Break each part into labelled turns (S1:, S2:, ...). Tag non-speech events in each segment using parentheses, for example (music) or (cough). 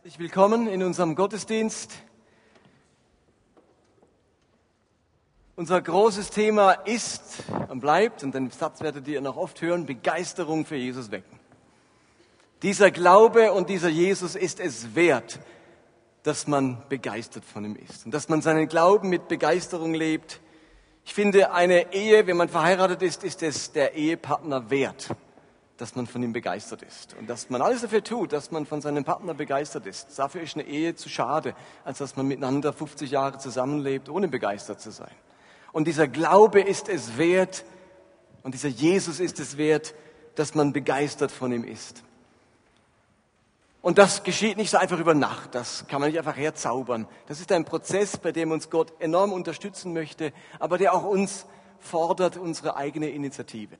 S1: Herzlich willkommen in unserem Gottesdienst. Unser großes Thema ist und bleibt, und den Satz werdet ihr noch oft hören, Begeisterung für Jesus wecken. Dieser Glaube und dieser Jesus ist es wert, dass man begeistert von ihm ist und dass man seinen Glauben mit Begeisterung lebt. Ich finde, eine Ehe, wenn man verheiratet ist, ist es der Ehepartner wert dass man von ihm begeistert ist und dass man alles dafür tut, dass man von seinem Partner begeistert ist. Dafür ist eine Ehe zu schade, als dass man miteinander 50 Jahre zusammenlebt, ohne begeistert zu sein. Und dieser Glaube ist es wert und dieser Jesus ist es wert, dass man begeistert von ihm ist. Und das geschieht nicht so einfach über Nacht, das kann man nicht einfach herzaubern. Das ist ein Prozess, bei dem uns Gott enorm unterstützen möchte, aber der auch uns fordert, unsere eigene Initiative.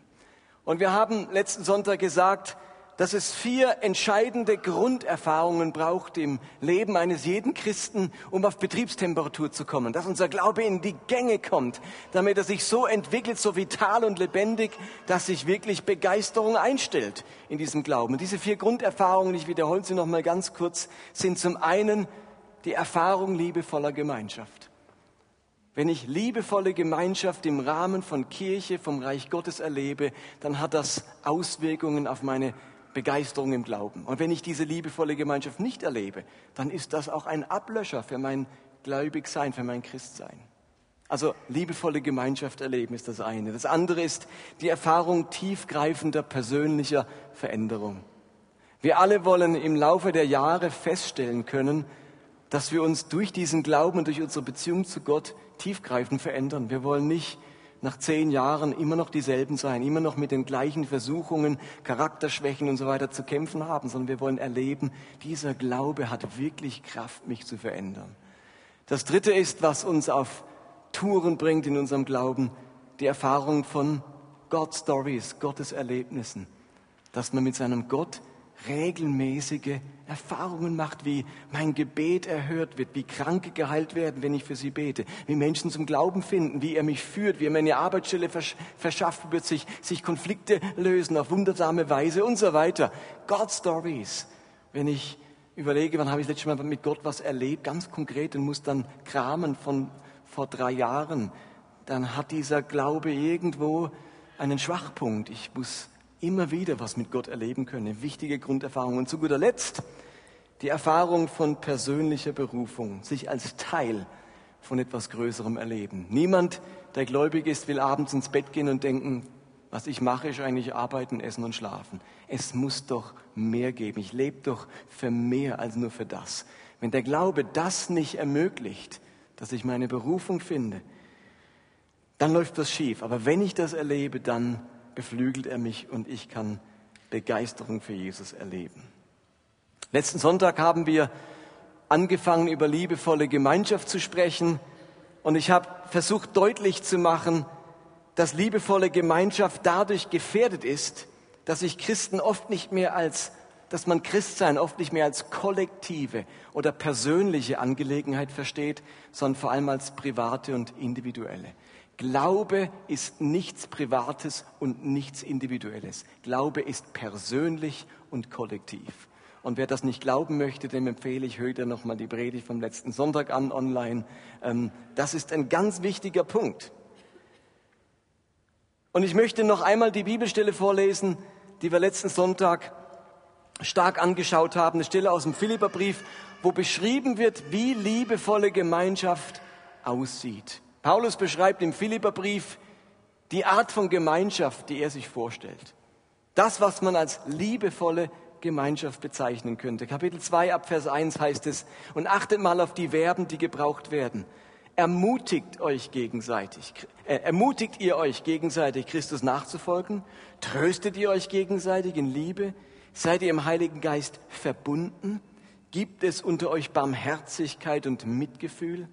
S1: Und wir haben letzten Sonntag gesagt, dass es vier entscheidende Grunderfahrungen braucht im Leben eines jeden Christen, um auf Betriebstemperatur zu kommen, dass unser Glaube in die Gänge kommt, damit er sich so entwickelt, so vital und lebendig, dass sich wirklich Begeisterung einstellt in diesem Glauben. Und diese vier Grunderfahrungen, ich wiederhole sie noch mal ganz kurz, sind zum einen die Erfahrung liebevoller Gemeinschaft. Wenn ich liebevolle Gemeinschaft im Rahmen von Kirche, vom Reich Gottes erlebe, dann hat das Auswirkungen auf meine Begeisterung im Glauben. Und wenn ich diese liebevolle Gemeinschaft nicht erlebe, dann ist das auch ein Ablöscher für mein Gläubigsein, für mein Christsein. Also liebevolle Gemeinschaft erleben ist das eine. Das andere ist die Erfahrung tiefgreifender persönlicher Veränderung. Wir alle wollen im Laufe der Jahre feststellen können, dass wir uns durch diesen Glauben und durch unsere Beziehung zu Gott tiefgreifend verändern. Wir wollen nicht nach zehn Jahren immer noch dieselben sein, immer noch mit den gleichen Versuchungen, Charakterschwächen und so weiter zu kämpfen haben, sondern wir wollen erleben, dieser Glaube hat wirklich Kraft, mich zu verändern. Das Dritte ist, was uns auf Touren bringt in unserem Glauben, die Erfahrung von God Stories, Gottes Erlebnissen, dass man mit seinem Gott regelmäßige Erfahrungen macht, wie mein Gebet erhört wird, wie Kranke geheilt werden, wenn ich für sie bete, wie Menschen zum Glauben finden, wie er mich führt, wie er mir eine Arbeitsstelle verschafft wird, sich, sich Konflikte lösen auf wundersame Weise und so weiter. God Stories. Wenn ich überlege, wann habe ich das letzte Mal mit Gott was erlebt, ganz konkret und muss dann kramen von vor drei Jahren, dann hat dieser Glaube irgendwo einen Schwachpunkt. Ich muss immer wieder was mit Gott erleben können. Wichtige Grunderfahrung. Und zu guter Letzt die Erfahrung von persönlicher Berufung, sich als Teil von etwas Größerem erleben. Niemand, der gläubig ist, will abends ins Bett gehen und denken, was ich mache, ist eigentlich arbeiten, essen und schlafen. Es muss doch mehr geben. Ich lebe doch für mehr als nur für das. Wenn der Glaube das nicht ermöglicht, dass ich meine Berufung finde, dann läuft das schief. Aber wenn ich das erlebe, dann beflügelt er mich und ich kann Begeisterung für Jesus erleben. Letzten Sonntag haben wir angefangen, über liebevolle Gemeinschaft zu sprechen und ich habe versucht deutlich zu machen, dass liebevolle Gemeinschaft dadurch gefährdet ist, dass sich Christen oft nicht mehr als, dass man Christsein oft nicht mehr als kollektive oder persönliche Angelegenheit versteht, sondern vor allem als private und individuelle. Glaube ist nichts Privates und nichts Individuelles. Glaube ist persönlich und kollektiv. Und wer das nicht glauben möchte, dem empfehle ich, hört er nochmal die Predigt vom letzten Sonntag an online. Ähm, das ist ein ganz wichtiger Punkt. Und ich möchte noch einmal die Bibelstelle vorlesen, die wir letzten Sonntag stark angeschaut haben. Eine Stelle aus dem Philipperbrief, wo beschrieben wird, wie liebevolle Gemeinschaft aussieht. Paulus beschreibt im Philipperbrief die Art von Gemeinschaft, die er sich vorstellt. Das, was man als liebevolle Gemeinschaft bezeichnen könnte. Kapitel 2 ab Vers 1 heißt es, und achtet mal auf die Verben, die gebraucht werden. Ermutigt euch gegenseitig, äh, ermutigt ihr euch gegenseitig, Christus nachzufolgen? Tröstet ihr euch gegenseitig in Liebe? Seid ihr im Heiligen Geist verbunden? Gibt es unter euch Barmherzigkeit und Mitgefühl?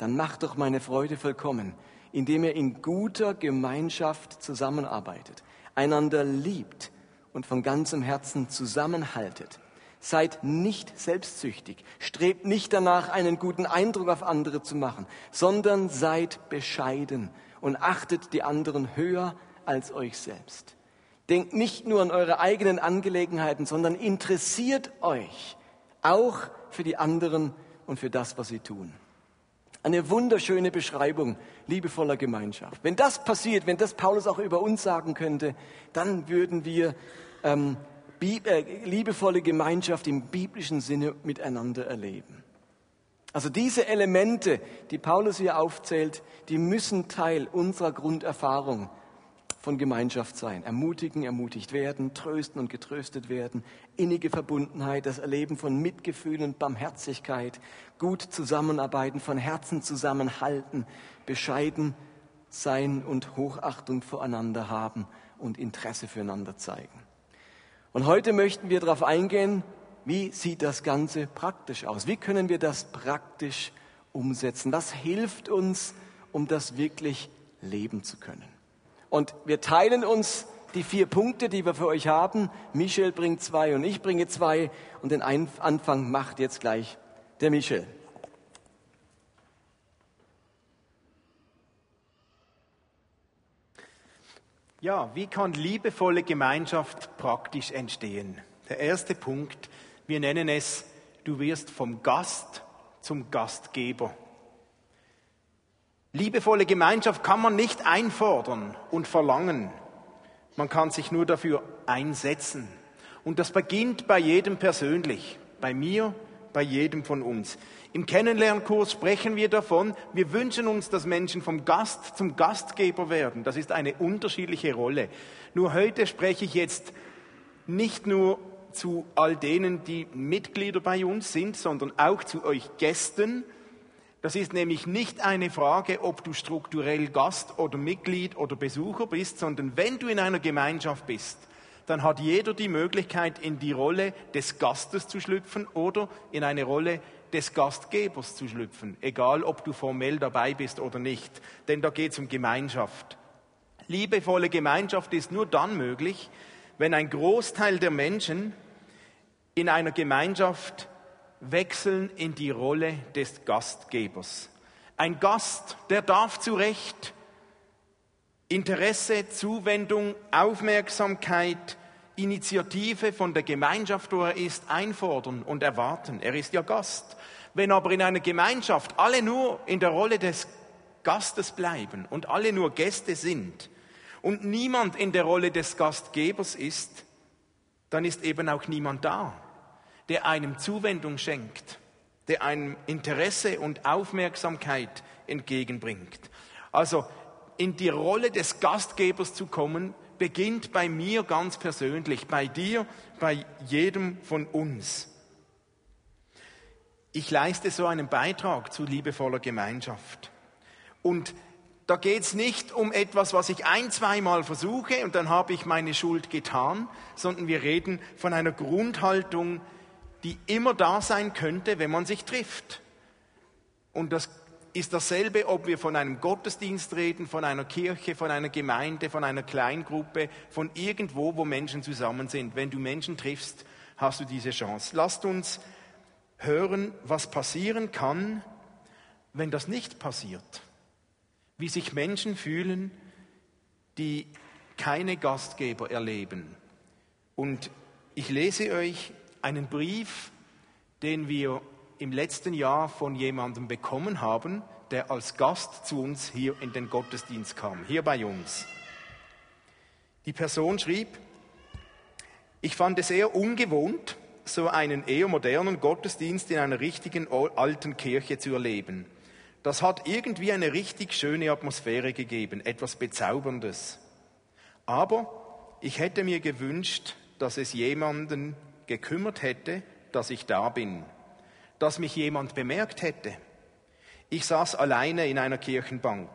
S1: Dann macht doch meine Freude vollkommen, indem ihr in guter Gemeinschaft zusammenarbeitet, einander liebt und von ganzem Herzen zusammenhaltet. Seid nicht selbstsüchtig, strebt nicht danach, einen guten Eindruck auf andere zu machen, sondern seid bescheiden und achtet die anderen höher als euch selbst. Denkt nicht nur an eure eigenen Angelegenheiten, sondern interessiert euch auch für die anderen und für das, was sie tun. Eine wunderschöne Beschreibung liebevoller Gemeinschaft. Wenn das passiert, wenn das Paulus auch über uns sagen könnte, dann würden wir ähm, äh, liebevolle Gemeinschaft im biblischen Sinne miteinander erleben. Also diese Elemente, die Paulus hier aufzählt, die müssen Teil unserer Grunderfahrung von Gemeinschaft sein. Ermutigen, ermutigt werden, trösten und getröstet werden, innige Verbundenheit, das Erleben von Mitgefühl und Barmherzigkeit, gut zusammenarbeiten, von Herzen zusammenhalten, bescheiden sein und Hochachtung voreinander haben und Interesse füreinander zeigen. Und heute möchten wir darauf eingehen, wie sieht das Ganze praktisch aus? Wie können wir das praktisch umsetzen? Was hilft uns, um das wirklich leben zu können? Und wir teilen uns die vier Punkte, die wir für euch haben. Michel bringt zwei und ich bringe zwei. Und den Anfang macht jetzt gleich der Michel.
S2: Ja, wie kann liebevolle Gemeinschaft praktisch entstehen? Der erste Punkt, wir nennen es, du wirst vom Gast zum Gastgeber. Liebevolle Gemeinschaft kann man nicht einfordern und verlangen. Man kann sich nur dafür einsetzen. Und das beginnt bei jedem persönlich, bei mir, bei jedem von uns. Im Kennenlernkurs sprechen wir davon, wir wünschen uns, dass Menschen vom Gast zum Gastgeber werden. Das ist eine unterschiedliche Rolle. Nur heute spreche ich jetzt nicht nur zu all denen, die Mitglieder bei uns sind, sondern auch zu euch Gästen, das ist nämlich nicht eine Frage, ob du strukturell Gast oder Mitglied oder Besucher bist, sondern wenn du in einer Gemeinschaft bist, dann hat jeder die Möglichkeit, in die Rolle des Gastes zu schlüpfen oder in eine Rolle des Gastgebers zu schlüpfen, egal ob du formell dabei bist oder nicht, denn da geht es um Gemeinschaft. Liebevolle Gemeinschaft ist nur dann möglich, wenn ein Großteil der Menschen in einer Gemeinschaft wechseln in die Rolle des Gastgebers. Ein Gast, der darf zu Recht Interesse, Zuwendung, Aufmerksamkeit, Initiative von der Gemeinschaft, wo er ist, einfordern und erwarten. Er ist ja Gast. Wenn aber in einer Gemeinschaft alle nur in der Rolle des Gastes bleiben und alle nur Gäste sind und niemand in der Rolle des Gastgebers ist, dann ist eben auch niemand da der einem Zuwendung schenkt, der einem Interesse und Aufmerksamkeit entgegenbringt. Also in die Rolle des Gastgebers zu kommen, beginnt bei mir ganz persönlich, bei dir, bei jedem von uns. Ich leiste so einen Beitrag zu liebevoller Gemeinschaft. Und da geht es nicht um etwas, was ich ein, zweimal versuche und dann habe ich meine Schuld getan, sondern wir reden von einer Grundhaltung, die immer da sein könnte, wenn man sich trifft. Und das ist dasselbe, ob wir von einem Gottesdienst reden, von einer Kirche, von einer Gemeinde, von einer Kleingruppe, von irgendwo, wo Menschen zusammen sind. Wenn du Menschen triffst, hast du diese Chance. Lasst uns hören, was passieren kann, wenn das nicht passiert. Wie sich Menschen fühlen, die keine Gastgeber erleben. Und ich lese euch einen Brief, den wir im letzten Jahr von jemandem bekommen haben, der als Gast zu uns hier in den Gottesdienst kam, hier bei uns. Die Person schrieb, ich fand es eher ungewohnt, so einen eher modernen Gottesdienst in einer richtigen alten Kirche zu erleben. Das hat irgendwie eine richtig schöne Atmosphäre gegeben, etwas Bezauberndes. Aber ich hätte mir gewünscht, dass es jemanden gekümmert hätte, dass ich da bin, dass mich jemand bemerkt hätte. Ich saß alleine in einer Kirchenbank.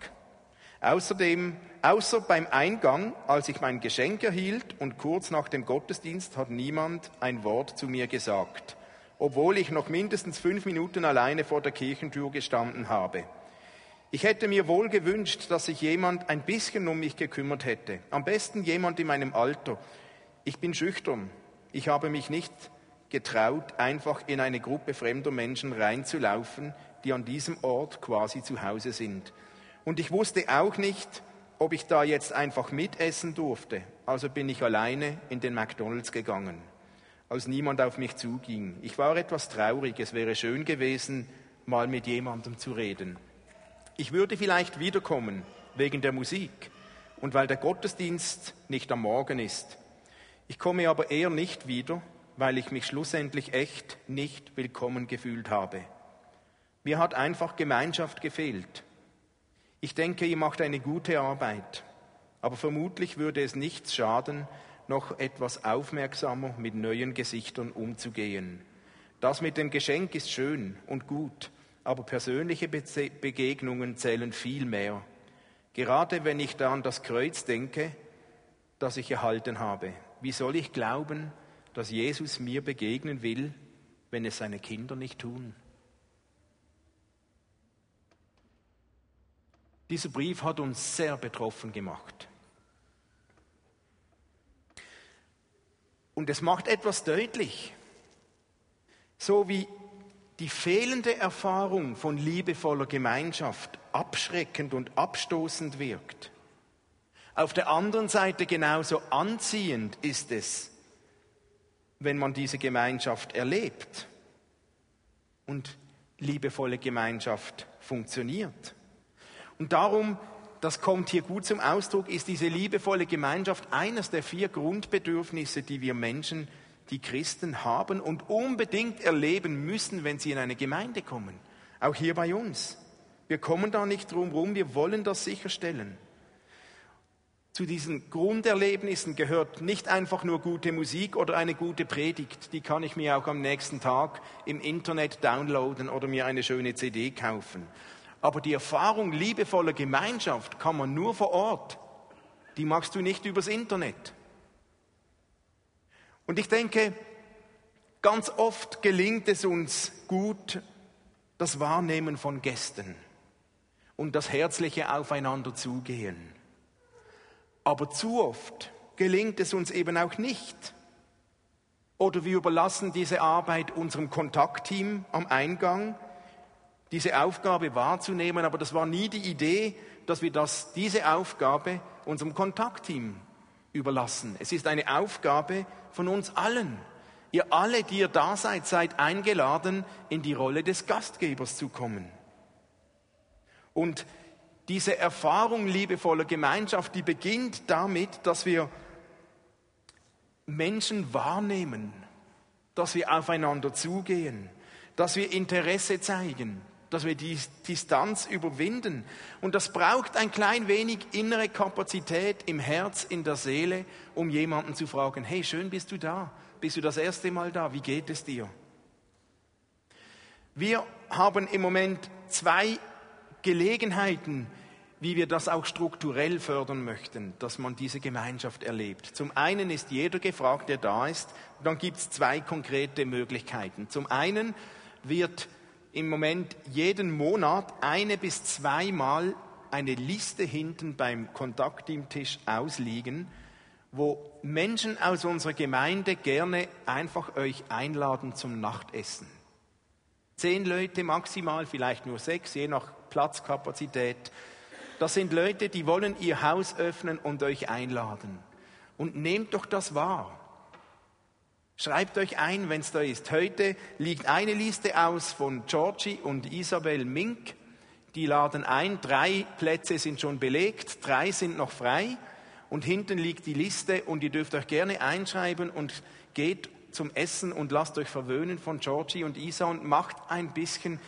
S2: Außerdem, außer beim Eingang, als ich mein Geschenk erhielt und kurz nach dem Gottesdienst hat niemand ein Wort zu mir gesagt, obwohl ich noch mindestens fünf Minuten alleine vor der Kirchentür gestanden habe. Ich hätte mir wohl gewünscht, dass sich jemand ein bisschen um mich gekümmert hätte. Am besten jemand in meinem Alter. Ich bin schüchtern ich habe mich nicht getraut, einfach in eine Gruppe fremder Menschen reinzulaufen, die an diesem Ort quasi zu Hause sind. Und ich wusste auch nicht, ob ich da jetzt einfach mitessen durfte. Also bin ich alleine in den McDonald's gegangen. als niemand auf mich zuging. Ich war etwas traurig, es wäre schön gewesen, mal mit jemandem zu reden. Ich würde vielleicht wiederkommen wegen der Musik und weil der Gottesdienst nicht am Morgen ist. Ich komme aber eher nicht wieder, weil ich mich schlussendlich echt nicht willkommen gefühlt habe. Mir hat einfach Gemeinschaft gefehlt. Ich denke, ihr macht eine gute Arbeit, aber vermutlich würde es nichts schaden, noch etwas aufmerksamer mit neuen Gesichtern umzugehen. Das mit dem Geschenk ist schön und gut, aber persönliche Begegnungen zählen viel mehr. Gerade wenn ich da an das Kreuz denke, das ich erhalten habe. Wie soll ich glauben, dass Jesus mir begegnen will, wenn es seine Kinder nicht tun? Dieser Brief hat uns sehr betroffen gemacht. Und es macht etwas deutlich. So wie die fehlende Erfahrung von liebevoller Gemeinschaft abschreckend und abstoßend wirkt. Auf der anderen Seite genauso anziehend ist es, wenn man diese Gemeinschaft erlebt und liebevolle Gemeinschaft funktioniert. Und darum, das kommt hier gut zum Ausdruck, ist diese liebevolle Gemeinschaft eines der vier Grundbedürfnisse, die wir Menschen die Christen haben und unbedingt erleben müssen, wenn sie in eine Gemeinde kommen. Auch hier bei uns. Wir kommen da nicht drum rum, wir wollen das sicherstellen. Zu diesen Grunderlebnissen gehört nicht einfach nur gute Musik oder eine gute Predigt, die kann ich mir auch am nächsten Tag im Internet downloaden oder mir eine schöne CD kaufen. Aber die Erfahrung liebevoller Gemeinschaft kann man nur vor Ort. Die machst du nicht übers Internet. Und ich denke, ganz oft gelingt es uns gut, das Wahrnehmen von Gästen und das herzliche Aufeinander zugehen. Aber zu oft gelingt es uns eben auch nicht. Oder wir überlassen diese Arbeit unserem Kontaktteam am Eingang, diese Aufgabe wahrzunehmen, aber das war nie die Idee, dass wir das, diese Aufgabe unserem Kontaktteam überlassen. Es ist eine Aufgabe von uns allen. Ihr alle, die ihr da seid, seid eingeladen, in die Rolle des Gastgebers zu kommen. Und diese Erfahrung liebevoller Gemeinschaft, die beginnt damit, dass wir Menschen wahrnehmen, dass wir aufeinander zugehen, dass wir Interesse zeigen, dass wir die Distanz überwinden. Und das braucht ein klein wenig innere Kapazität im Herz, in der Seele, um jemanden zu fragen, hey, schön bist du da, bist du das erste Mal da, wie geht es dir? Wir haben im Moment zwei Gelegenheiten, wie wir das auch strukturell fördern möchten, dass man diese Gemeinschaft erlebt. Zum einen ist jeder gefragt, der da ist. Dann gibt es zwei konkrete Möglichkeiten. Zum einen wird im Moment jeden Monat eine bis zweimal eine Liste hinten beim Kontaktteamtisch ausliegen, wo Menschen aus unserer Gemeinde gerne einfach euch einladen zum Nachtessen. Zehn Leute maximal, vielleicht nur sechs, je nach Platzkapazität. Das sind Leute, die wollen ihr Haus öffnen und euch einladen. Und nehmt doch das wahr. Schreibt euch ein, wenn es da ist. Heute liegt eine Liste aus von Georgie und Isabel Mink. Die laden ein. Drei Plätze sind schon belegt, drei sind noch frei. Und hinten liegt die Liste und ihr dürft euch gerne einschreiben und geht zum Essen und lasst euch verwöhnen von Georgie und Isa und macht ein bisschen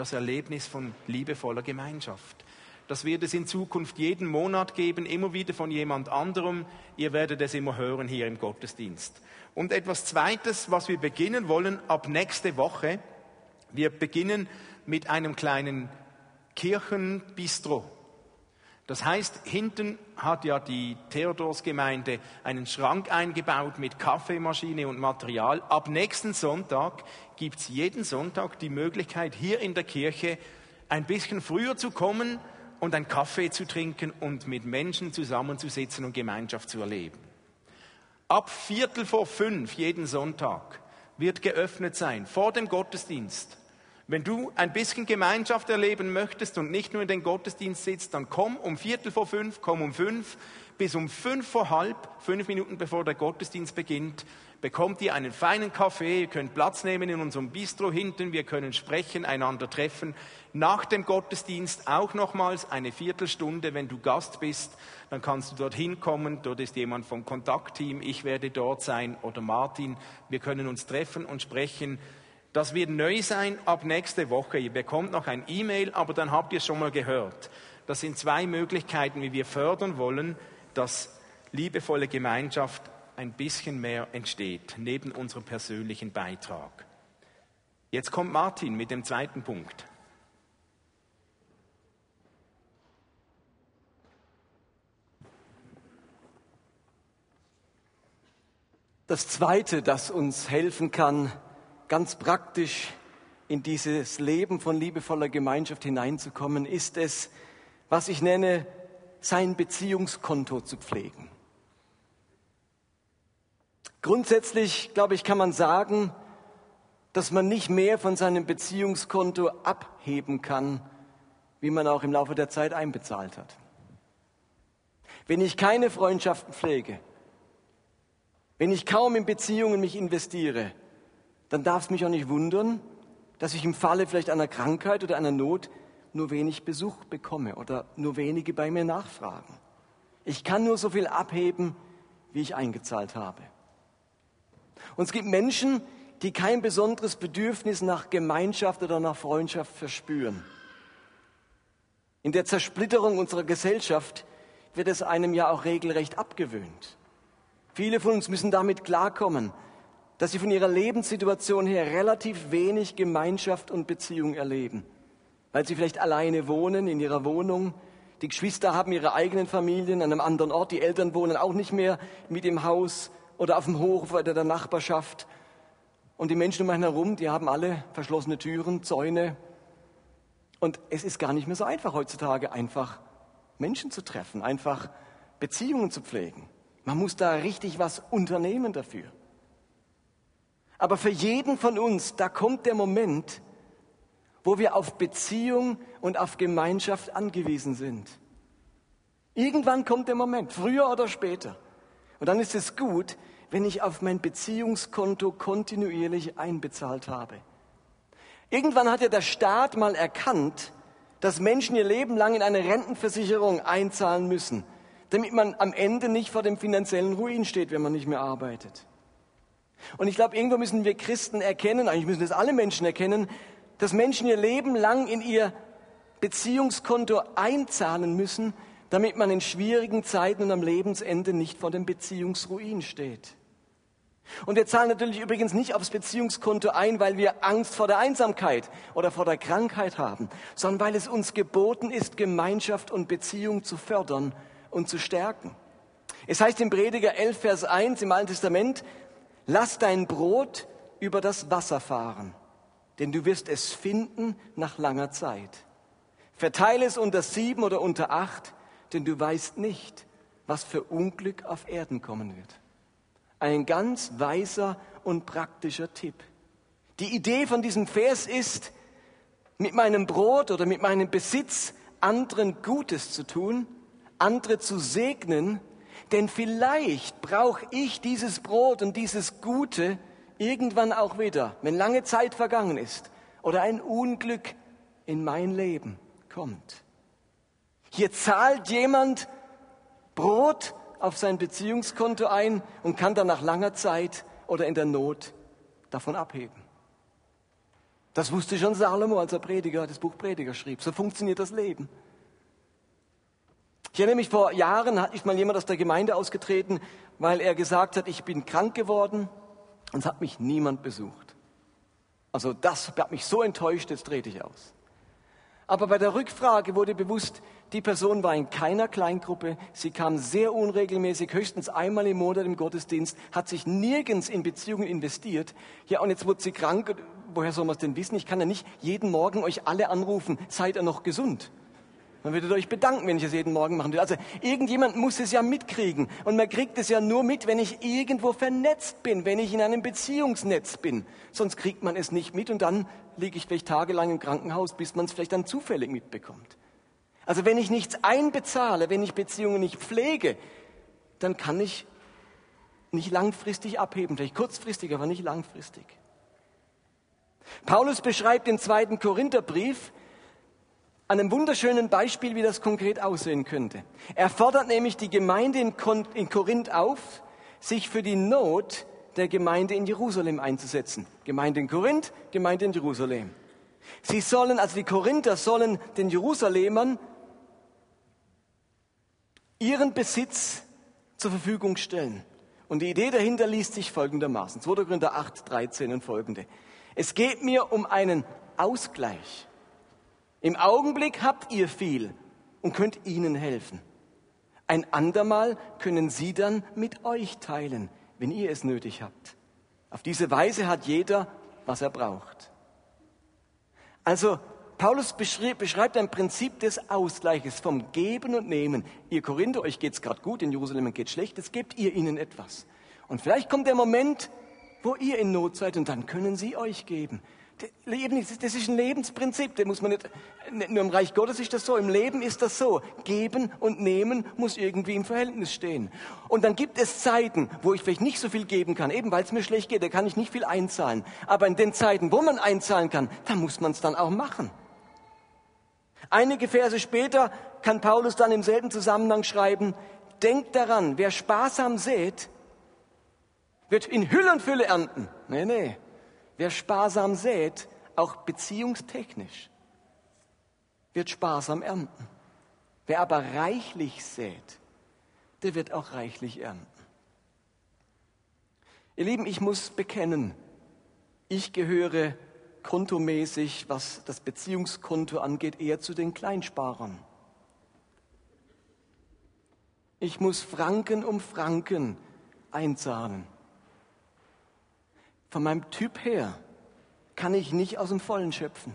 S2: das Erlebnis von liebevoller Gemeinschaft. Das wird es in Zukunft jeden Monat geben, immer wieder von jemand anderem. Ihr werdet es immer hören hier im Gottesdienst. Und etwas Zweites, was wir beginnen wollen ab nächste Woche. Wir beginnen mit einem kleinen Kirchenbistro. Das heißt, hinten hat ja die Theodorsgemeinde einen Schrank eingebaut mit Kaffeemaschine und Material. Ab nächsten Sonntag gibt's jeden Sonntag die Möglichkeit, hier in der Kirche ein bisschen früher zu kommen und einen Kaffee zu trinken und mit Menschen zusammenzusitzen und Gemeinschaft zu erleben. Ab Viertel vor fünf jeden Sonntag wird geöffnet sein, vor dem Gottesdienst Wenn du ein bisschen Gemeinschaft erleben möchtest und nicht nur in den Gottesdienst sitzt, dann komm um Viertel vor fünf, komm um fünf, bis um fünf vor halb, fünf Minuten bevor der Gottesdienst beginnt, bekommt ihr einen feinen Kaffee, ihr könnt Platz nehmen in unserem Bistro hinten, wir können sprechen, einander treffen. Nach dem Gottesdienst auch nochmals eine Viertelstunde, wenn du Gast bist, dann kannst du dorthin kommen, dort ist jemand vom Kontaktteam, ich werde dort sein oder Martin, wir können uns treffen und sprechen das wird neu sein ab nächste Woche. Ihr bekommt noch ein E-Mail, aber dann habt ihr schon mal gehört. Das sind zwei Möglichkeiten, wie wir fördern wollen, dass liebevolle Gemeinschaft ein bisschen mehr entsteht, neben unserem persönlichen Beitrag. Jetzt kommt Martin mit dem zweiten Punkt.
S1: Das Zweite, das uns helfen kann, ganz praktisch in dieses Leben von liebevoller Gemeinschaft hineinzukommen, ist es, was ich nenne, sein Beziehungskonto zu pflegen. Grundsätzlich, glaube ich, kann man sagen, dass man nicht mehr von seinem Beziehungskonto abheben kann, wie man auch im Laufe der Zeit einbezahlt hat. Wenn ich keine Freundschaften pflege, wenn ich kaum in Beziehungen mich investiere, dann darf es mich auch nicht wundern, dass ich im Falle vielleicht einer Krankheit oder einer Not nur wenig Besuch bekomme oder nur wenige bei mir nachfragen. Ich kann nur so viel abheben, wie ich eingezahlt habe. Und es gibt Menschen, die kein besonderes Bedürfnis nach Gemeinschaft oder nach Freundschaft verspüren. In der Zersplitterung unserer Gesellschaft wird es einem ja auch regelrecht abgewöhnt. Viele von uns müssen damit klarkommen, dass sie von ihrer Lebenssituation her relativ wenig Gemeinschaft und Beziehung erleben, weil sie vielleicht alleine wohnen in ihrer Wohnung, die Geschwister haben ihre eigenen Familien an einem anderen Ort, die Eltern wohnen auch nicht mehr mit im Haus oder auf dem Hof oder der Nachbarschaft. Und die Menschen um einen herum, die haben alle verschlossene Türen, Zäune. Und es ist gar nicht mehr so einfach heutzutage, einfach Menschen zu treffen, einfach Beziehungen zu pflegen. Man muss da richtig was unternehmen dafür. Aber für jeden von uns, da kommt der Moment, wo wir auf Beziehung und auf Gemeinschaft angewiesen sind. Irgendwann kommt der Moment, früher oder später. Und dann ist es gut, wenn ich auf mein Beziehungskonto kontinuierlich einbezahlt habe. Irgendwann hat ja der Staat mal erkannt, dass Menschen ihr Leben lang in eine Rentenversicherung einzahlen müssen, damit man am Ende nicht vor dem finanziellen Ruin steht, wenn man nicht mehr arbeitet. Und ich glaube, irgendwo müssen wir Christen erkennen, eigentlich müssen das alle Menschen erkennen, dass Menschen ihr Leben lang in ihr Beziehungskonto einzahlen müssen, damit man in schwierigen Zeiten und am Lebensende nicht vor dem Beziehungsruin steht. Und wir zahlen natürlich übrigens nicht aufs Beziehungskonto ein, weil wir Angst vor der Einsamkeit oder vor der Krankheit haben, sondern weil es uns geboten ist, Gemeinschaft und Beziehung zu fördern und zu stärken. Es heißt im Prediger 11, Vers 1 im Alten Testament, Lass dein Brot über das Wasser fahren, denn du wirst es finden nach langer Zeit. Verteile es unter sieben oder unter acht, denn du weißt nicht, was für Unglück auf Erden kommen wird. Ein ganz weiser und praktischer Tipp. Die Idee von diesem Vers ist, mit meinem Brot oder mit meinem Besitz anderen Gutes zu tun, andere zu segnen, denn vielleicht brauche ich dieses Brot und dieses Gute irgendwann auch wieder, wenn lange Zeit vergangen ist oder ein Unglück in mein Leben kommt. Hier zahlt jemand Brot auf sein Beziehungskonto ein und kann dann nach langer Zeit oder in der Not davon abheben. Das wusste schon Salomo, als er Prediger, das Buch Prediger schrieb. So funktioniert das Leben. Ich erinnere mich, vor Jahren hat mal jemand aus der Gemeinde ausgetreten, weil er gesagt hat, ich bin krank geworden und es hat mich niemand besucht. Also das hat mich so enttäuscht, jetzt trete ich aus. Aber bei der Rückfrage wurde bewusst, die Person war in keiner Kleingruppe, sie kam sehr unregelmäßig, höchstens einmal im Monat im Gottesdienst, hat sich nirgends in Beziehungen investiert. Ja, und jetzt wurde sie krank, woher soll man es denn wissen? Ich kann ja nicht jeden Morgen euch alle anrufen, seid ihr noch gesund? Man würdet euch bedanken, wenn ich es jeden Morgen machen würde. Also irgendjemand muss es ja mitkriegen. Und man kriegt es ja nur mit, wenn ich irgendwo vernetzt bin, wenn ich in einem Beziehungsnetz bin. Sonst kriegt man es nicht mit und dann liege ich vielleicht tagelang im Krankenhaus, bis man es vielleicht dann zufällig mitbekommt. Also wenn ich nichts einbezahle, wenn ich Beziehungen nicht pflege, dann kann ich nicht langfristig abheben. Vielleicht kurzfristig, aber nicht langfristig. Paulus beschreibt im zweiten Korintherbrief, an einem wunderschönen Beispiel, wie das konkret aussehen könnte. Er fordert nämlich die Gemeinde in, Korinth auf, sich für die Not der Gemeinde in Jerusalem einzusetzen. Gemeinde in Korinth, Gemeinde in Jerusalem. Sie sollen, also die Korinther sollen den Jerusalemern ihren Besitz zur Verfügung stellen. Und die Idee dahinter liest sich folgendermaßen. 2. Korinther 8, 13 und folgende. Es geht mir um einen Ausgleich. Im Augenblick habt ihr viel und könnt ihnen helfen. Ein andermal können sie dann mit euch teilen, wenn ihr es nötig habt. Auf diese Weise hat jeder, was er braucht. Also Paulus beschreibt ein Prinzip des Ausgleiches vom Geben und Nehmen. Ihr Korinther, euch geht's gerade gut, in Jerusalem geht schlecht, jetzt gebt ihr ihnen etwas. Und vielleicht kommt der Moment, wo ihr in Not seid und dann können sie euch geben. Das ist ein Lebensprinzip, das muss man nicht, nur im Reich Gottes ist das so, im Leben ist das so. Geben und nehmen muss irgendwie im Verhältnis stehen. Und dann gibt es Zeiten, wo ich vielleicht nicht so viel geben kann, eben weil es mir schlecht geht, da kann ich nicht viel einzahlen. Aber in den Zeiten, wo man einzahlen kann, da muss man es dann auch machen. Einige Verse später kann Paulus dann im selben Zusammenhang schreiben, denkt daran, wer sparsam sät, wird in Hülle und Fülle ernten. Nee, nee. Wer sparsam sät, auch beziehungstechnisch, wird sparsam ernten. Wer aber reichlich sät, der wird auch reichlich ernten. Ihr Lieben, ich muss bekennen, ich gehöre kontomäßig, was das Beziehungskonto angeht, eher zu den Kleinsparern. Ich muss Franken um Franken einzahlen. Von meinem Typ her kann ich nicht aus dem Vollen schöpfen.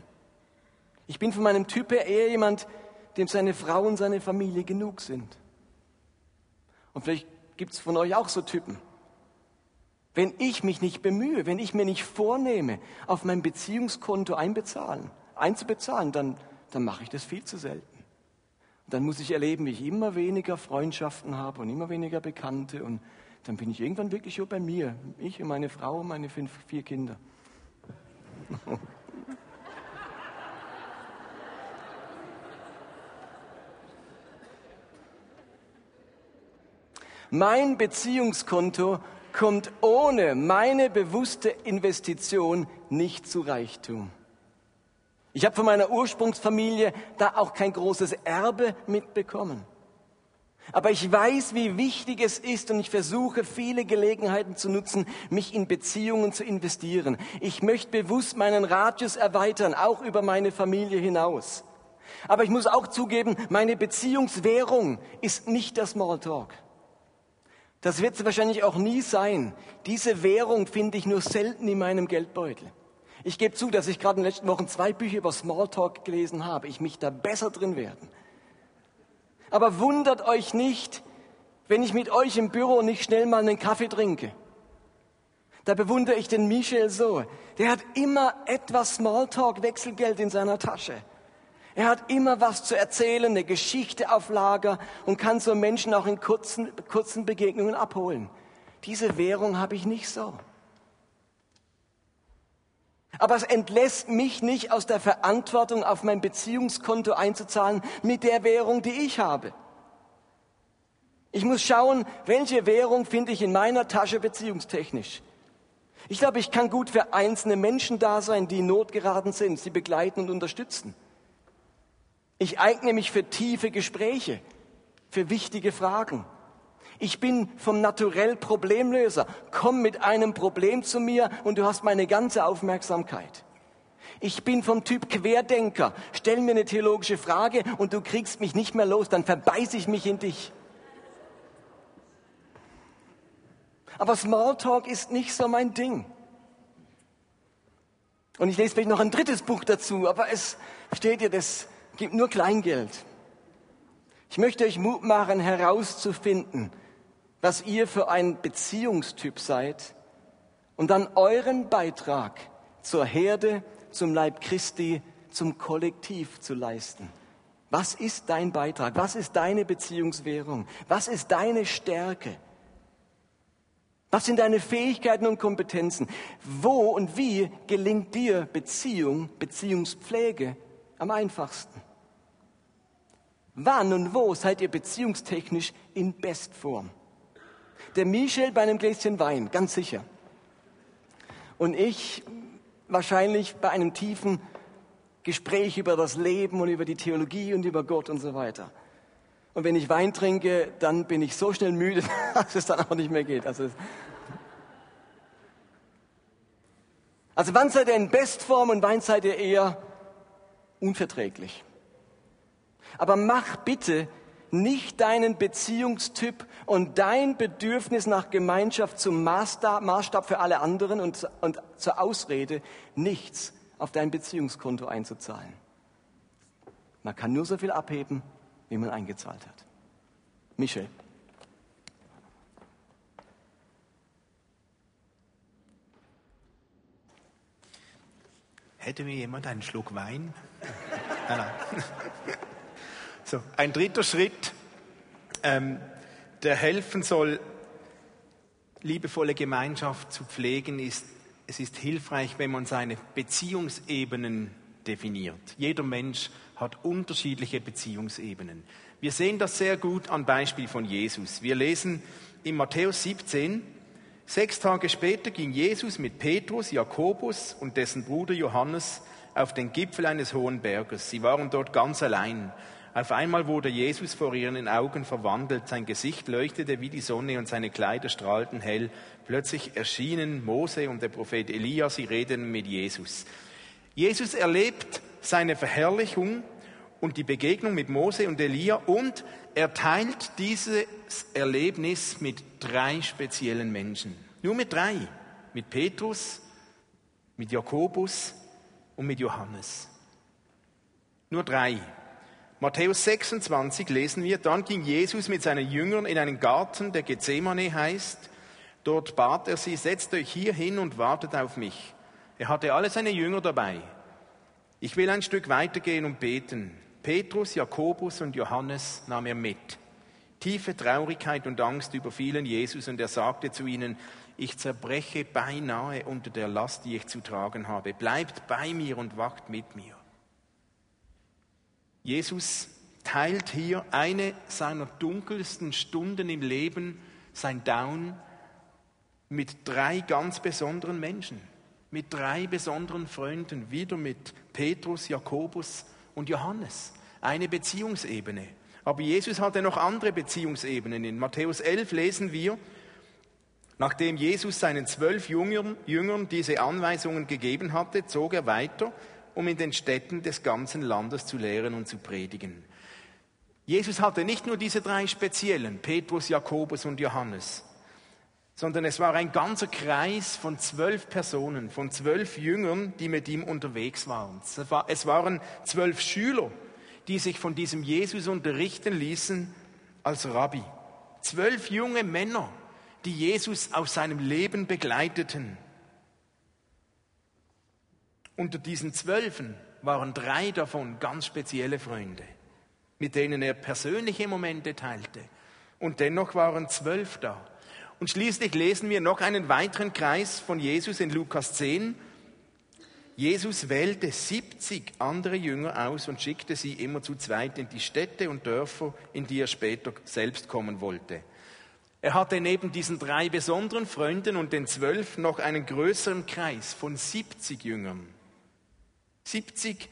S1: Ich bin von meinem Typ her eher jemand, dem seine Frau und seine Familie genug sind. Und vielleicht gibt es von euch auch so Typen. Wenn ich mich nicht bemühe, wenn ich mir nicht vornehme, auf mein Beziehungskonto einbezahlen, einzubezahlen, dann, dann mache ich das viel zu selten. Und dann muss ich erleben, wie ich immer weniger Freundschaften habe und immer weniger Bekannte und dann bin ich irgendwann wirklich nur bei mir. Ich und meine Frau und meine fünf, vier Kinder. (laughs) mein Beziehungskonto kommt ohne meine bewusste Investition nicht zu Reichtum. Ich habe von meiner Ursprungsfamilie da auch kein großes Erbe mitbekommen. Aber ich weiß, wie wichtig es ist und ich versuche viele Gelegenheiten zu nutzen, mich in Beziehungen zu investieren. Ich möchte bewusst meinen Radius erweitern, auch über meine Familie hinaus. Aber ich muss auch zugeben, meine Beziehungswährung ist nicht der Smalltalk. Das wird es wahrscheinlich auch nie sein. Diese Währung finde ich nur selten in meinem Geldbeutel. Ich gebe zu, dass ich gerade in den letzten Wochen zwei Bücher über Smalltalk gelesen habe. Ich mich da besser drin werden. Aber wundert euch nicht, wenn ich mit euch im Büro nicht schnell mal einen Kaffee trinke. Da bewundere ich den Michel so. Der hat immer etwas Smalltalk, Wechselgeld in seiner Tasche. Er hat immer was zu erzählen, eine Geschichte auf Lager und kann so Menschen auch in kurzen, kurzen Begegnungen abholen. Diese Währung habe ich nicht so. Aber es entlässt mich nicht aus der Verantwortung, auf mein Beziehungskonto einzuzahlen mit der Währung, die ich habe. Ich muss schauen, welche Währung finde ich in meiner Tasche beziehungstechnisch. Ich glaube, ich kann gut für einzelne Menschen da sein, die in Not geraten sind, sie begleiten und unterstützen. Ich eigne mich für tiefe Gespräche, für wichtige Fragen. Ich bin vom Naturell Problemlöser. Komm mit einem Problem zu mir und du hast meine ganze Aufmerksamkeit. Ich bin vom Typ Querdenker. Stell mir eine theologische Frage und du kriegst mich nicht mehr los, dann verbeiße ich mich in dich. Aber Smalltalk ist nicht so mein Ding. Und ich lese vielleicht noch ein drittes Buch dazu, aber es steht dir, das gibt nur Kleingeld. Ich möchte euch Mut machen, herauszufinden, was ihr für ein Beziehungstyp seid und dann euren Beitrag zur Herde, zum Leib Christi, zum Kollektiv zu leisten. Was ist dein Beitrag? Was ist deine Beziehungswährung? Was ist deine Stärke? Was sind deine Fähigkeiten und Kompetenzen? Wo und wie gelingt dir Beziehung, Beziehungspflege am einfachsten? Wann und wo seid ihr beziehungstechnisch in Bestform? Der Michel bei einem Gläschen Wein, ganz sicher. Und ich wahrscheinlich bei einem tiefen Gespräch über das Leben und über die Theologie und über Gott und so weiter. Und wenn ich Wein trinke, dann bin ich so schnell müde, (laughs) dass es dann auch nicht mehr geht. Also, also wann seid ihr in Bestform und wann seid ihr eher unverträglich? Aber mach bitte nicht deinen Beziehungstyp und dein Bedürfnis nach Gemeinschaft zum Maßstab, für alle anderen und, und zur Ausrede, nichts auf dein Beziehungskonto einzuzahlen. Man kann nur so viel abheben, wie man eingezahlt hat. Michel.
S2: Hätte mir jemand einen Schluck Wein? (laughs) nein, nein. (laughs) So, ein dritter Schritt, ähm, der helfen soll, liebevolle Gemeinschaft zu pflegen, ist, es ist hilfreich, wenn man seine Beziehungsebenen definiert. Jeder Mensch hat unterschiedliche Beziehungsebenen. Wir sehen das sehr gut am Beispiel von Jesus. Wir lesen in Matthäus 17, sechs Tage später ging Jesus mit Petrus, Jakobus und dessen Bruder Johannes auf den Gipfel eines hohen Berges. Sie waren dort ganz allein. Auf einmal wurde Jesus vor ihren Augen verwandelt, sein Gesicht leuchtete wie die Sonne und seine Kleider strahlten hell. Plötzlich erschienen Mose und der Prophet Elia, sie redeten mit Jesus. Jesus erlebt seine Verherrlichung und die Begegnung mit Mose und Elia und er teilt dieses Erlebnis mit drei speziellen Menschen. Nur mit drei. Mit Petrus, mit Jakobus und mit Johannes. Nur drei. Matthäus 26 lesen wir, dann ging Jesus mit seinen Jüngern in einen Garten, der Gethsemane heißt. Dort bat er sie, setzt euch hier hin und wartet auf mich. Er hatte alle seine Jünger dabei. Ich will ein Stück weitergehen und beten. Petrus, Jakobus und Johannes nahm er mit. Tiefe Traurigkeit und Angst überfielen Jesus und er sagte zu ihnen, ich zerbreche beinahe unter der Last, die ich zu tragen habe. Bleibt bei mir und wacht mit mir. Jesus teilt hier eine seiner dunkelsten Stunden im Leben, sein Down, mit drei ganz besonderen Menschen, mit drei besonderen Freunden, wieder mit Petrus, Jakobus und Johannes. Eine Beziehungsebene. Aber Jesus hatte noch andere Beziehungsebenen. In Matthäus 11 lesen wir, nachdem Jesus seinen zwölf Jüngern, diese Anweisungen gegeben hatte, zog er weiter um in den Städten des ganzen Landes zu lehren und zu predigen. Jesus hatte nicht nur diese drei speziellen, Petrus, Jakobus und Johannes, sondern es war ein ganzer Kreis von zwölf Personen, von zwölf Jüngern, die mit ihm unterwegs waren. Es waren zwölf Schüler, die sich von diesem Jesus unterrichten ließen als Rabbi. Zwölf junge Männer, die Jesus auf seinem Leben begleiteten unter diesen Zwölfen waren drei davon ganz spezielle Freunde, mit denen er persönliche Momente teilte. Und dennoch waren zwölf da. Und schließlich lesen wir noch einen weiteren Kreis von Jesus in Lukas 10. Jesus wählte 70 andere Jünger aus und schickte sie immer zu zweit in die Städte und Dörfer, in die er später selbst kommen wollte. Er hatte neben diesen drei besonderen Freunden und den zwölf noch einen größeren Kreis von 70 Jüngern. 70,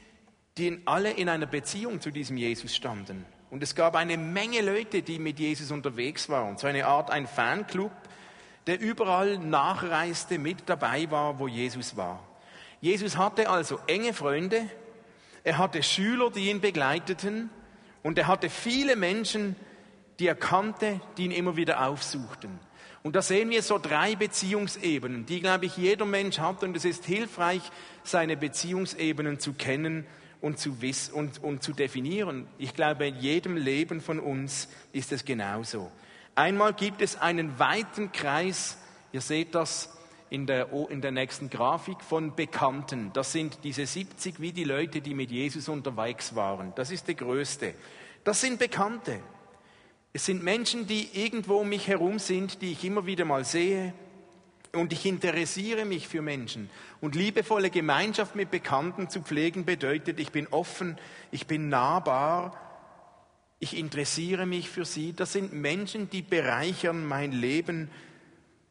S2: die alle in einer Beziehung zu diesem Jesus standen. Und es gab eine Menge Leute, die mit Jesus unterwegs waren. So eine Art ein Fanclub, der überall nachreiste, mit dabei war, wo Jesus war. Jesus hatte also enge Freunde, er hatte Schüler, die ihn begleiteten und er hatte viele Menschen, die er kannte, die ihn immer wieder aufsuchten. Und da sehen wir so drei Beziehungsebenen, die, glaube ich, jeder Mensch hat. Und es ist hilfreich, seine Beziehungsebenen zu kennen und zu, wiss und, und zu definieren. Ich glaube, in jedem Leben von uns ist es genauso. Einmal gibt es einen weiten Kreis, ihr seht das in der, in der nächsten Grafik, von Bekannten. Das sind diese 70 wie die Leute, die mit Jesus unterwegs waren. Das ist der größte. Das sind Bekannte. Es sind Menschen, die irgendwo um mich herum sind, die ich immer wieder mal sehe. Und ich interessiere mich für Menschen. Und liebevolle Gemeinschaft mit Bekannten zu pflegen bedeutet, ich bin offen, ich bin nahbar, ich interessiere mich für sie. Das sind Menschen, die bereichern mein Leben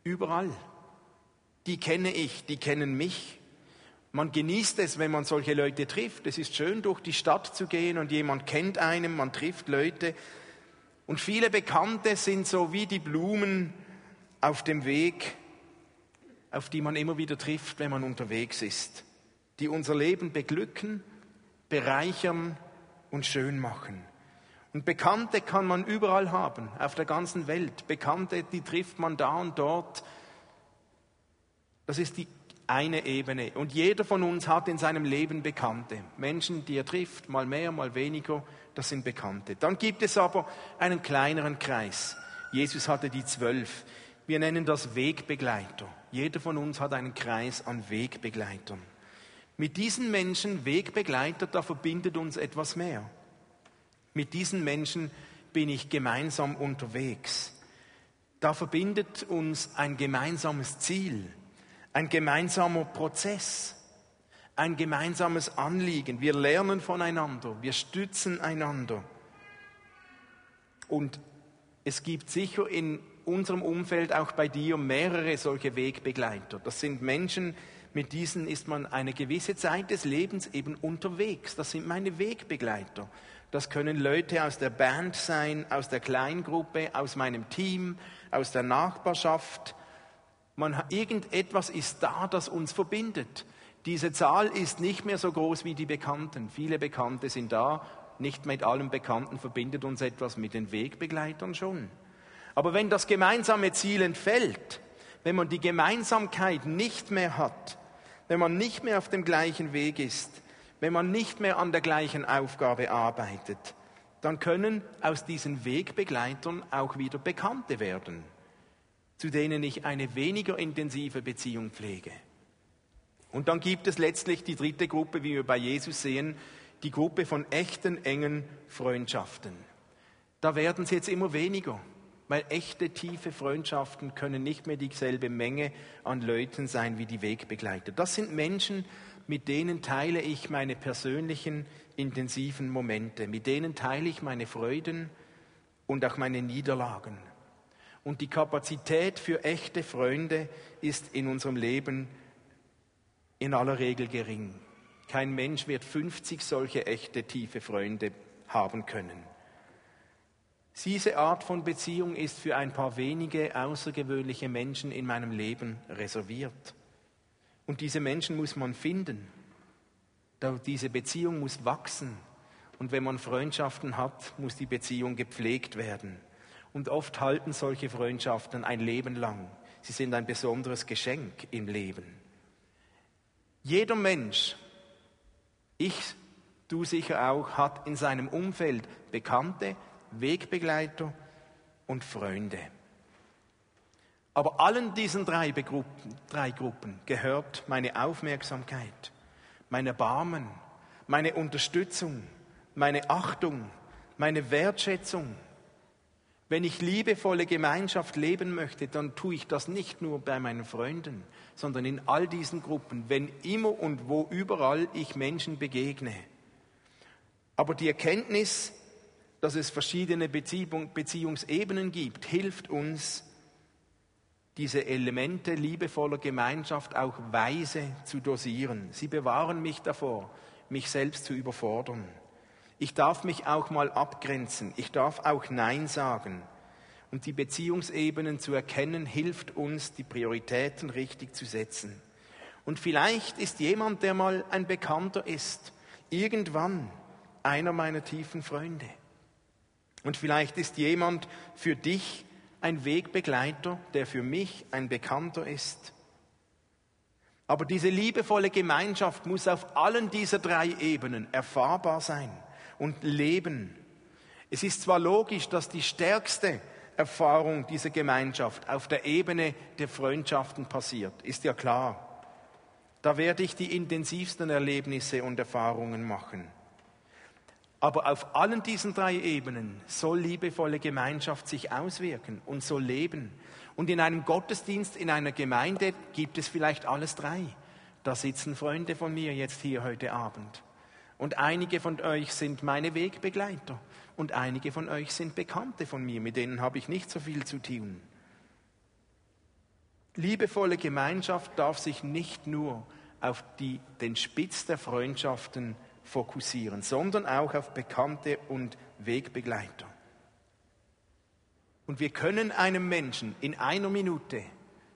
S2: überall. Die kenne ich, die kennen mich. Man genießt es, wenn man solche Leute trifft. Es ist schön, durch die Stadt zu gehen und jemand kennt einen, man trifft Leute und viele Bekannte sind so wie die Blumen auf dem Weg, auf die man immer wieder trifft, wenn man unterwegs ist, die unser Leben beglücken, bereichern und schön machen. Und Bekannte kann man überall haben, auf der ganzen Welt. Bekannte, die trifft man da und dort. Das ist die eine Ebene. Und jeder von uns hat in seinem Leben Bekannte. Menschen, die er trifft, mal mehr, mal weniger das sind Bekannte. Dann gibt es aber einen kleineren Kreis. Jesus hatte die zwölf. Wir nennen das Wegbegleiter. Jeder von uns hat einen Kreis an Wegbegleitern. Mit diesen Menschen, Wegbegleiter, da verbindet uns etwas mehr. Mit diesen Menschen bin ich gemeinsam unterwegs. Da verbindet uns ein gemeinsames Ziel, ein gemeinsamer Prozess ein gemeinsames Anliegen. Wir lernen voneinander, wir stützen einander. Und es gibt sicher in unserem Umfeld, auch bei dir, mehrere solche Wegbegleiter. Das sind Menschen, mit diesen ist man eine gewisse Zeit des Lebens eben unterwegs. Das sind meine Wegbegleiter. Das können Leute aus der Band sein, aus der Kleingruppe, aus meinem Team, aus der Nachbarschaft. Man, irgendetwas ist da, das uns verbindet. Diese Zahl ist nicht mehr so groß wie die Bekannten. Viele Bekannte sind da. Nicht mit allen Bekannten verbindet uns etwas, mit den Wegbegleitern schon. Aber wenn das gemeinsame Ziel entfällt, wenn man die Gemeinsamkeit nicht mehr hat, wenn man nicht mehr auf dem gleichen Weg ist, wenn man nicht mehr an der gleichen Aufgabe arbeitet, dann können aus diesen Wegbegleitern auch wieder Bekannte werden, zu denen ich eine weniger intensive Beziehung pflege. Und dann gibt es letztlich die dritte Gruppe, wie wir bei Jesus sehen, die Gruppe von echten, engen Freundschaften. Da werden sie jetzt immer weniger, weil echte, tiefe Freundschaften können nicht mehr dieselbe Menge an Leuten sein wie die Wegbegleiter. Das sind Menschen, mit denen teile ich meine persönlichen, intensiven Momente, mit denen teile ich meine Freuden und auch meine Niederlagen. Und die Kapazität für echte Freunde ist in unserem Leben in aller Regel gering. Kein Mensch wird 50 solche echte tiefe Freunde haben können. Diese Art von Beziehung ist für ein paar wenige außergewöhnliche Menschen in meinem Leben reserviert. Und diese Menschen muss man finden. Diese Beziehung muss wachsen. Und wenn man Freundschaften hat, muss die Beziehung gepflegt werden. Und oft halten solche Freundschaften ein Leben lang. Sie sind ein besonderes Geschenk im Leben. Jeder Mensch, ich, du sicher auch, hat in seinem Umfeld Bekannte, Wegbegleiter und Freunde. Aber allen diesen drei Gruppen, drei Gruppen gehört meine Aufmerksamkeit, mein Erbarmen, meine Unterstützung, meine Achtung, meine Wertschätzung, wenn ich liebevolle Gemeinschaft leben möchte, dann tue ich das nicht nur bei meinen Freunden, sondern in all diesen Gruppen, wenn immer und wo überall ich Menschen begegne. Aber die Erkenntnis, dass es verschiedene Beziehung, Beziehungsebenen gibt, hilft uns, diese Elemente liebevoller Gemeinschaft auch weise zu dosieren. Sie bewahren mich davor, mich selbst zu überfordern. Ich darf mich auch mal abgrenzen. Ich darf auch Nein sagen. Und die Beziehungsebenen zu erkennen, hilft uns, die Prioritäten richtig zu setzen. Und vielleicht ist jemand, der mal ein Bekannter ist, irgendwann einer meiner tiefen Freunde. Und vielleicht ist jemand für dich ein Wegbegleiter, der für mich ein Bekannter ist. Aber diese liebevolle Gemeinschaft muss auf allen dieser drei Ebenen erfahrbar sein und leben. Es ist zwar logisch, dass die stärkste Erfahrung dieser Gemeinschaft auf der Ebene der Freundschaften passiert, ist ja klar. Da werde ich die intensivsten Erlebnisse und Erfahrungen machen. Aber auf allen diesen drei Ebenen soll liebevolle Gemeinschaft sich auswirken und soll leben. Und in einem Gottesdienst, in einer Gemeinde gibt es vielleicht alles drei. Da sitzen Freunde von mir jetzt hier heute Abend. Und einige von euch sind meine Wegbegleiter. Und einige von euch sind Bekannte von mir, mit denen habe ich nicht so viel zu tun. Liebevolle Gemeinschaft darf sich nicht nur auf die, den Spitz der Freundschaften fokussieren, sondern auch auf Bekannte und Wegbegleiter. Und wir können einem Menschen in einer Minute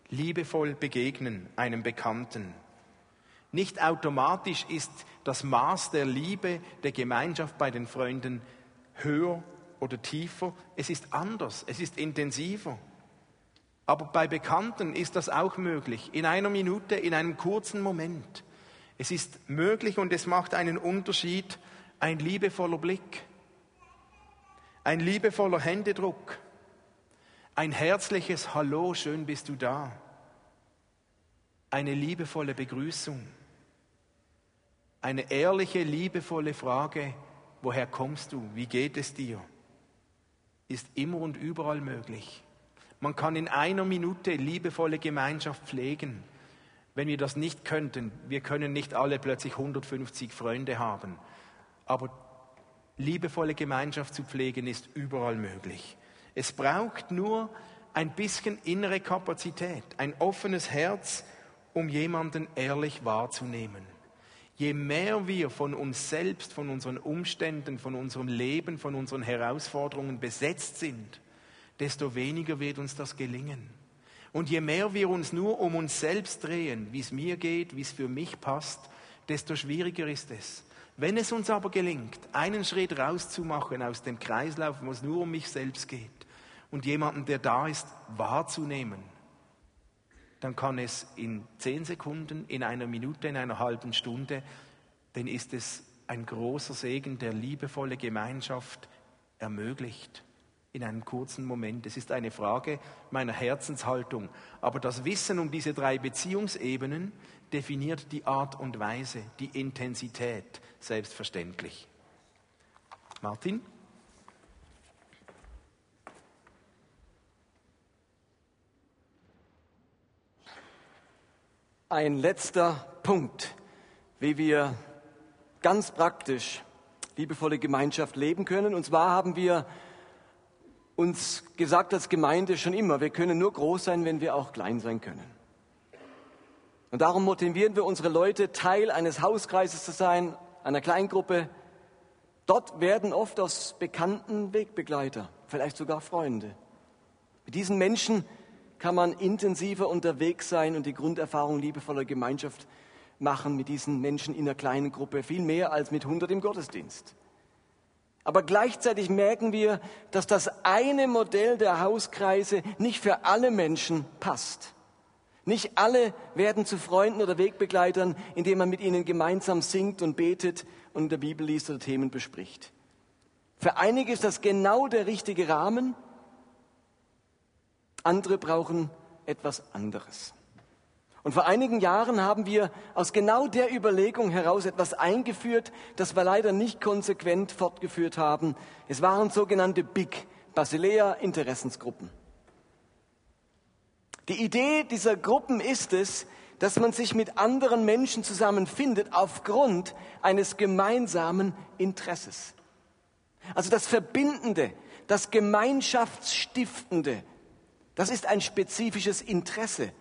S2: liebevoll begegnen, einem Bekannten. Nicht automatisch ist das Maß der Liebe, der Gemeinschaft bei den Freunden höher oder tiefer. Es ist anders, es ist intensiver. Aber bei Bekannten ist das auch möglich, in einer Minute, in einem kurzen Moment. Es ist möglich und es macht einen Unterschied, ein liebevoller Blick, ein liebevoller Händedruck, ein herzliches Hallo, schön bist du da, eine liebevolle Begrüßung, eine ehrliche, liebevolle Frage, woher kommst du, wie geht es dir, ist immer und überall möglich. Man kann in einer Minute liebevolle Gemeinschaft pflegen wenn wir das nicht könnten, wir können nicht alle plötzlich 150 Freunde haben, aber liebevolle Gemeinschaft zu pflegen ist überall möglich. Es braucht nur ein bisschen innere Kapazität, ein offenes Herz, um jemanden ehrlich wahrzunehmen. Je mehr wir von uns selbst, von unseren Umständen, von unserem Leben, von unseren Herausforderungen besetzt sind, desto weniger wird uns das gelingen. Und je mehr wir uns nur um uns selbst drehen, wie es mir geht, wie es für mich passt, desto schwieriger ist es. Wenn es uns aber gelingt, einen Schritt rauszumachen aus dem Kreislauf, wo es nur um mich selbst geht, und jemanden, der da ist, wahrzunehmen, dann kann es in zehn Sekunden, in einer Minute, in einer halben Stunde, dann ist es ein großer Segen, der liebevolle Gemeinschaft ermöglicht in einem kurzen Moment. Es ist eine Frage meiner Herzenshaltung. Aber das Wissen um diese drei Beziehungsebenen definiert die Art und Weise, die Intensität, selbstverständlich. Martin?
S1: Ein letzter Punkt, wie wir ganz praktisch liebevolle Gemeinschaft leben können. Und zwar haben wir uns gesagt als Gemeinde schon immer, wir können nur groß sein, wenn wir auch klein sein können. Und darum motivieren wir unsere Leute, Teil eines Hauskreises zu sein, einer Kleingruppe. Dort werden oft aus bekannten Wegbegleiter, vielleicht sogar Freunde. Mit diesen Menschen kann man intensiver unterwegs sein und die Grunderfahrung liebevoller Gemeinschaft machen mit diesen Menschen in einer kleinen Gruppe, viel mehr als mit 100 im Gottesdienst. Aber gleichzeitig merken wir, dass das eine Modell der Hauskreise nicht für alle Menschen passt. Nicht alle werden zu Freunden oder Wegbegleitern, indem man mit ihnen gemeinsam singt und betet und in der Bibel liest oder Themen bespricht. Für einige ist das genau der richtige Rahmen, andere brauchen etwas anderes. Und vor einigen Jahren haben wir aus genau der Überlegung heraus etwas eingeführt, das wir leider nicht konsequent fortgeführt haben. Es waren sogenannte Big Basilea Interessensgruppen. Die Idee dieser Gruppen ist es, dass man sich mit anderen Menschen zusammenfindet aufgrund eines gemeinsamen Interesses. Also das Verbindende, das Gemeinschaftsstiftende, das ist ein spezifisches Interesse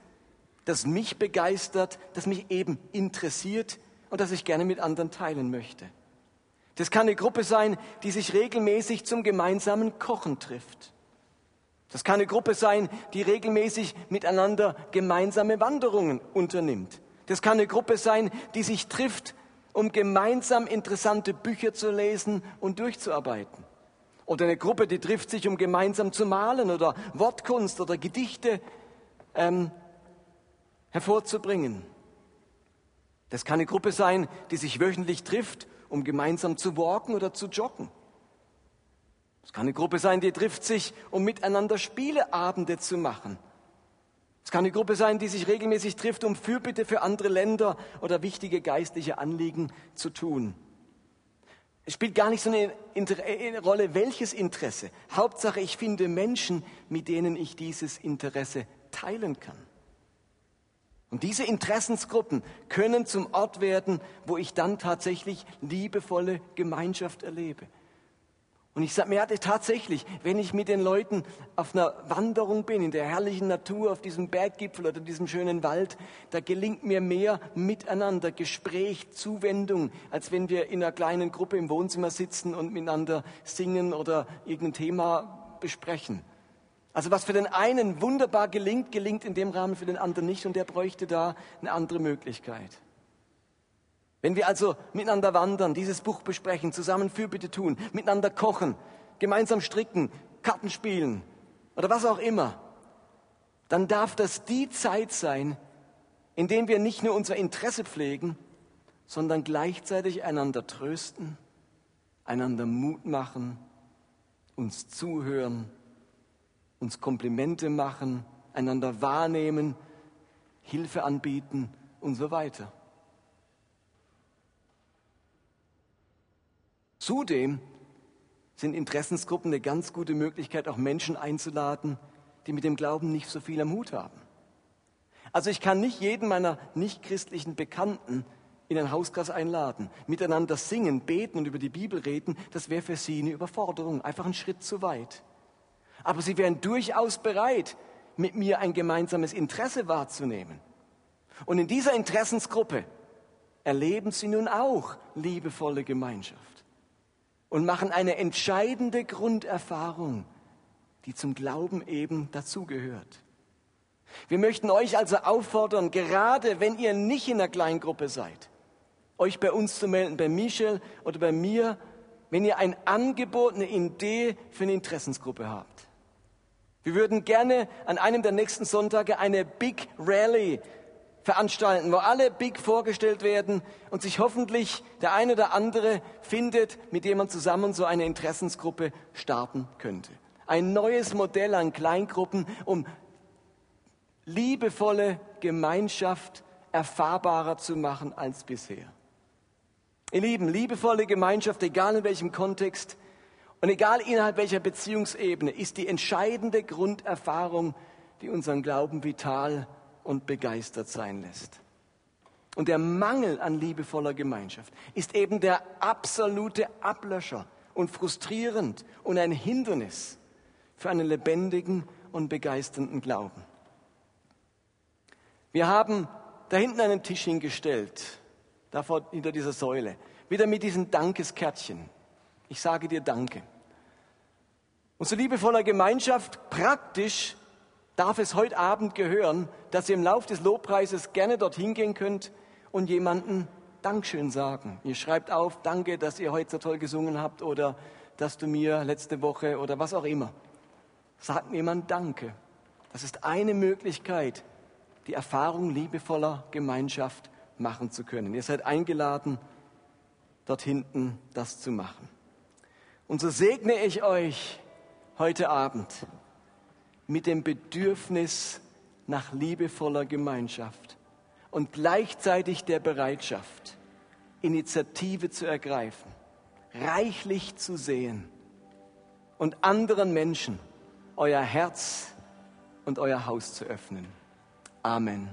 S1: das mich begeistert, das mich eben interessiert und das ich gerne mit anderen teilen möchte. Das kann eine Gruppe sein, die sich regelmäßig zum gemeinsamen Kochen trifft. Das kann eine Gruppe sein, die regelmäßig miteinander gemeinsame Wanderungen unternimmt. Das kann eine Gruppe sein, die sich trifft, um gemeinsam interessante Bücher zu lesen und durchzuarbeiten. Oder eine Gruppe, die trifft sich, um gemeinsam zu malen oder Wortkunst oder Gedichte ähm, hervorzubringen. Das kann eine Gruppe sein, die sich wöchentlich trifft, um gemeinsam zu walken oder zu joggen. Es kann eine Gruppe sein, die trifft sich, um miteinander Spieleabende zu machen. Es kann eine Gruppe sein, die sich regelmäßig trifft, um Fürbitte für andere Länder oder wichtige geistliche Anliegen zu tun. Es spielt gar nicht so eine, eine Rolle, welches Interesse. Hauptsache, ich finde Menschen, mit denen ich dieses Interesse teilen kann. Und diese Interessensgruppen können zum Ort werden, wo ich dann tatsächlich liebevolle Gemeinschaft erlebe. Und ich mir tatsächlich, wenn ich mit den Leuten auf einer Wanderung bin, in der herrlichen Natur, auf diesem Berggipfel oder diesem schönen Wald, da gelingt mir mehr Miteinander, Gespräch, Zuwendung, als wenn wir in einer kleinen Gruppe im Wohnzimmer sitzen und miteinander singen oder irgendein Thema besprechen. Also was für den einen wunderbar gelingt, gelingt in dem Rahmen für den anderen nicht und der bräuchte da eine andere Möglichkeit. Wenn wir also miteinander wandern, dieses Buch besprechen, zusammen Fürbitte tun, miteinander kochen, gemeinsam stricken, Karten spielen oder was auch immer, dann darf das die Zeit sein, in der wir nicht nur unser Interesse pflegen, sondern gleichzeitig einander trösten, einander Mut machen, uns zuhören, uns Komplimente machen, einander wahrnehmen, Hilfe anbieten und so weiter. Zudem sind Interessensgruppen eine ganz gute Möglichkeit, auch Menschen einzuladen, die mit dem Glauben nicht so viel am Hut haben. Also ich kann nicht jeden meiner nichtchristlichen Bekannten in ein Hauskreis einladen, miteinander singen, beten und über die Bibel reden, das wäre für sie eine Überforderung, einfach ein Schritt zu weit. Aber sie wären durchaus bereit, mit mir ein gemeinsames Interesse wahrzunehmen. Und in dieser Interessensgruppe erleben sie nun auch liebevolle Gemeinschaft und machen eine entscheidende Grunderfahrung, die zum Glauben eben dazugehört. Wir möchten euch also auffordern, gerade wenn ihr nicht in einer Kleingruppe seid, euch bei uns zu melden, bei Michel oder bei mir, wenn ihr ein Angebot, eine Idee für eine Interessensgruppe habt. Wir würden gerne an einem der nächsten Sonntage eine Big Rally veranstalten, wo alle Big vorgestellt werden und sich hoffentlich der eine oder andere findet, mit dem man zusammen so eine Interessensgruppe starten könnte. Ein neues Modell an Kleingruppen, um liebevolle Gemeinschaft erfahrbarer zu machen als bisher. Ihr Lieben, liebevolle Gemeinschaft, egal in welchem Kontext und egal innerhalb welcher Beziehungsebene, ist die entscheidende Grunderfahrung, die unseren Glauben vital und begeistert sein lässt. Und der Mangel an liebevoller Gemeinschaft ist eben der absolute Ablöscher und frustrierend und ein Hindernis für einen lebendigen und begeisternden Glauben. Wir haben da hinten einen Tisch hingestellt, da hinter dieser Säule, wieder mit diesen Dankeskärtchen. Ich sage dir Danke. Und so liebevoller Gemeinschaft praktisch darf es heute Abend gehören, dass ihr im Lauf des Lobpreises gerne dorthin gehen könnt und jemanden Dankeschön sagen. Ihr schreibt auf, danke, dass ihr heute so toll gesungen habt oder dass du mir letzte Woche oder was auch immer. Sagt jemand Danke. Das ist eine Möglichkeit, die Erfahrung liebevoller Gemeinschaft machen zu können. Ihr seid eingeladen, dort hinten das zu machen. Und so segne ich euch heute Abend mit dem Bedürfnis nach liebevoller Gemeinschaft und gleichzeitig der Bereitschaft, Initiative zu ergreifen, reichlich zu sehen und anderen Menschen euer Herz und euer Haus zu öffnen. Amen.